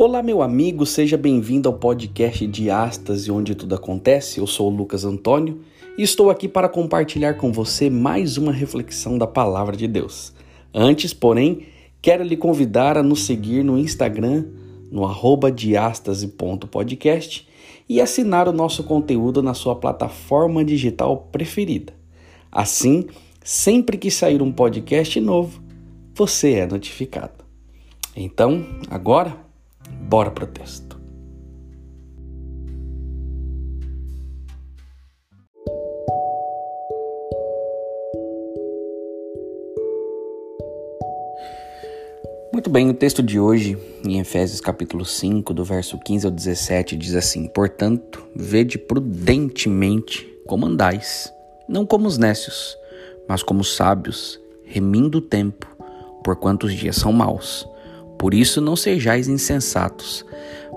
Olá, meu amigo, seja bem-vindo ao podcast de Astas onde tudo acontece. Eu sou o Lucas Antônio e estou aqui para compartilhar com você mais uma reflexão da palavra de Deus. Antes, porém, quero lhe convidar a nos seguir no Instagram, no arroba diastase.podcast e assinar o nosso conteúdo na sua plataforma digital preferida. Assim, sempre que sair um podcast novo, você é notificado. Então, agora Bora pro texto. Muito bem, o texto de hoje, em Efésios capítulo 5, do verso 15 ao 17, diz assim: Portanto, vede prudentemente como andais, não como os nécios, mas como os sábios, remindo o tempo, porquanto os dias são maus. Por isso não sejais insensatos,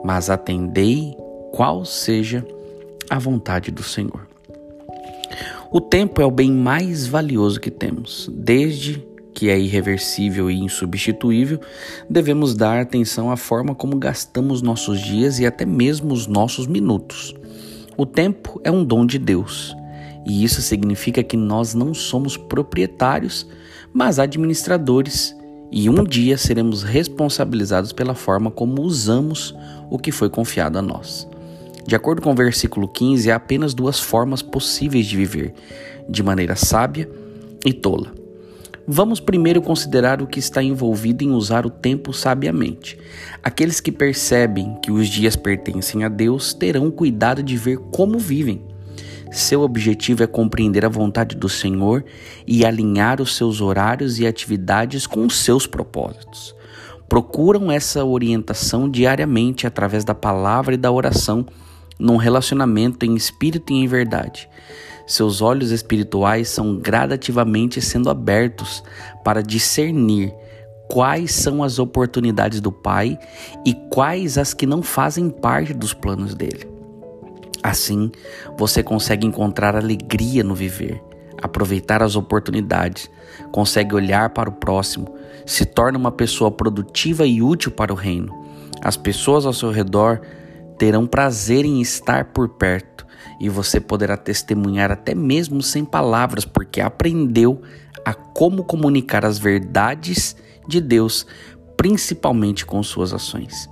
mas atendei qual seja a vontade do Senhor. O tempo é o bem mais valioso que temos. Desde que é irreversível e insubstituível, devemos dar atenção à forma como gastamos nossos dias e até mesmo os nossos minutos. O tempo é um dom de Deus, e isso significa que nós não somos proprietários, mas administradores e um dia seremos responsabilizados pela forma como usamos o que foi confiado a nós. De acordo com o versículo 15, há apenas duas formas possíveis de viver: de maneira sábia e tola. Vamos primeiro considerar o que está envolvido em usar o tempo sabiamente. Aqueles que percebem que os dias pertencem a Deus terão cuidado de ver como vivem seu objetivo é compreender a vontade do Senhor e alinhar os seus horários e atividades com os seus propósitos. Procuram essa orientação diariamente através da palavra e da oração, num relacionamento em espírito e em verdade. Seus olhos espirituais são gradativamente sendo abertos para discernir quais são as oportunidades do Pai e quais as que não fazem parte dos planos dele. Assim, você consegue encontrar alegria no viver, aproveitar as oportunidades, consegue olhar para o próximo, se torna uma pessoa produtiva e útil para o reino. As pessoas ao seu redor terão prazer em estar por perto e você poderá testemunhar até mesmo sem palavras, porque aprendeu a como comunicar as verdades de Deus, principalmente com suas ações.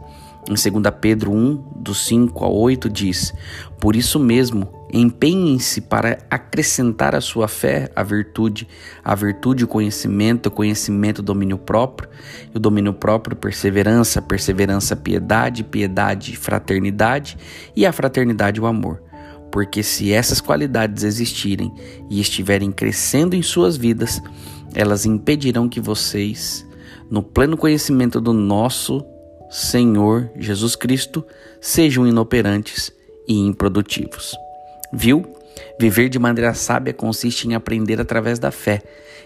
Em 2 Pedro 1, do 5 ao 8, diz: Por isso mesmo, empenhem-se para acrescentar à sua fé a virtude, a virtude o conhecimento, o conhecimento o domínio próprio, e o domínio próprio perseverança, perseverança piedade, piedade fraternidade, e a fraternidade o amor. Porque se essas qualidades existirem e estiverem crescendo em suas vidas, elas impedirão que vocês, no pleno conhecimento do nosso Senhor Jesus Cristo sejam inoperantes e improdutivos. Viu? Viver de maneira sábia consiste em aprender através da fé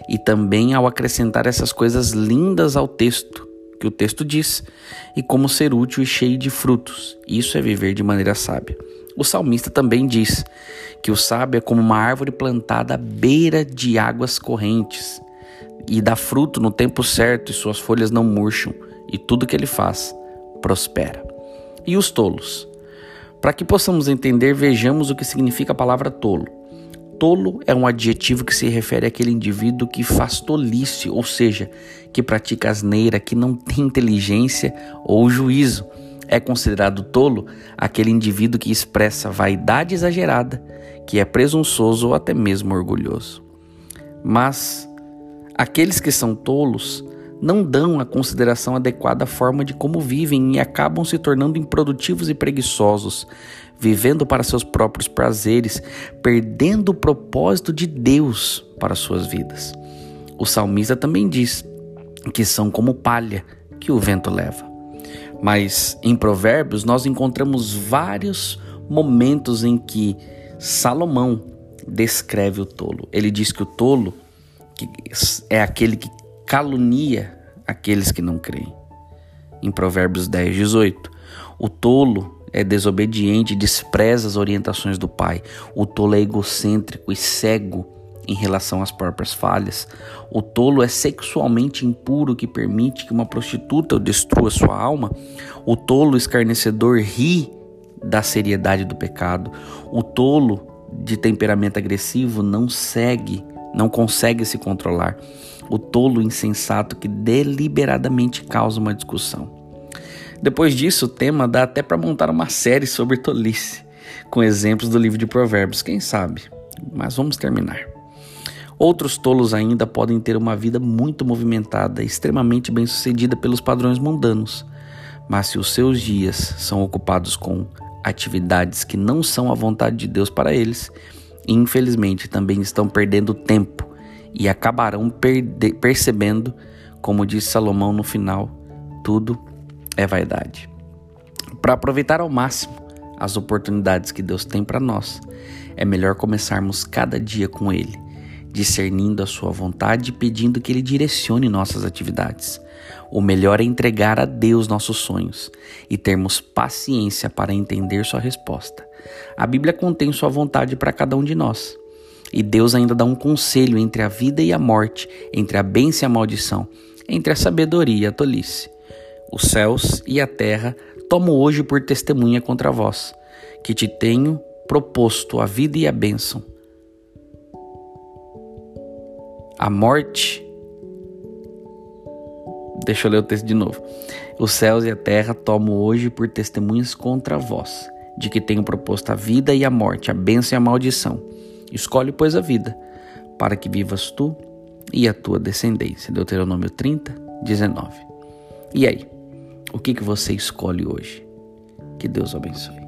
e também ao acrescentar essas coisas lindas ao texto, que o texto diz, e como ser útil e cheio de frutos. Isso é viver de maneira sábia. O salmista também diz que o sábio é como uma árvore plantada à beira de águas correntes e dá fruto no tempo certo e suas folhas não murcham e tudo que ele faz prospera. E os tolos? Para que possamos entender, vejamos o que significa a palavra tolo. Tolo é um adjetivo que se refere àquele indivíduo que faz tolice, ou seja, que pratica asneira, que não tem inteligência ou juízo. É considerado tolo aquele indivíduo que expressa vaidade exagerada, que é presunçoso ou até mesmo orgulhoso. Mas aqueles que são tolos não dão a consideração adequada à forma de como vivem e acabam se tornando improdutivos e preguiçosos, vivendo para seus próprios prazeres, perdendo o propósito de Deus para suas vidas. O salmista também diz que são como palha que o vento leva. Mas em Provérbios nós encontramos vários momentos em que Salomão descreve o tolo. Ele diz que o tolo é aquele que calunia aqueles que não creem. Em Provérbios 10, 18, o tolo é desobediente e despreza as orientações do pai. O tolo é egocêntrico e cego em relação às próprias falhas. O tolo é sexualmente impuro que permite que uma prostituta destrua sua alma. O tolo escarnecedor ri da seriedade do pecado. O tolo de temperamento agressivo não segue, não consegue se controlar. O tolo insensato que deliberadamente causa uma discussão. Depois disso, o tema dá até para montar uma série sobre tolice, com exemplos do livro de Provérbios, quem sabe? Mas vamos terminar. Outros tolos ainda podem ter uma vida muito movimentada, extremamente bem-sucedida pelos padrões mundanos. Mas se os seus dias são ocupados com atividades que não são a vontade de Deus para eles, infelizmente também estão perdendo tempo e acabarão percebendo, como disse Salomão no final, tudo é vaidade. Para aproveitar ao máximo as oportunidades que Deus tem para nós, é melhor começarmos cada dia com Ele, discernindo a Sua vontade e pedindo que Ele direcione nossas atividades. O melhor é entregar a Deus nossos sonhos e termos paciência para entender Sua resposta. A Bíblia contém Sua vontade para cada um de nós. E Deus ainda dá um conselho entre a vida e a morte, entre a bênção e a maldição, entre a sabedoria e a tolice. Os céus e a terra tomo hoje por testemunha contra vós, que te tenho proposto a vida e a bênção. A morte. Deixa eu ler o texto de novo. Os céus e a terra tomo hoje por testemunhas contra vós, de que tenho proposto a vida e a morte, a bênção e a maldição. Escolhe, pois, a vida, para que vivas tu e a tua descendência. Deuteronômio 30, 19. E aí? O que, que você escolhe hoje? Que Deus abençoe.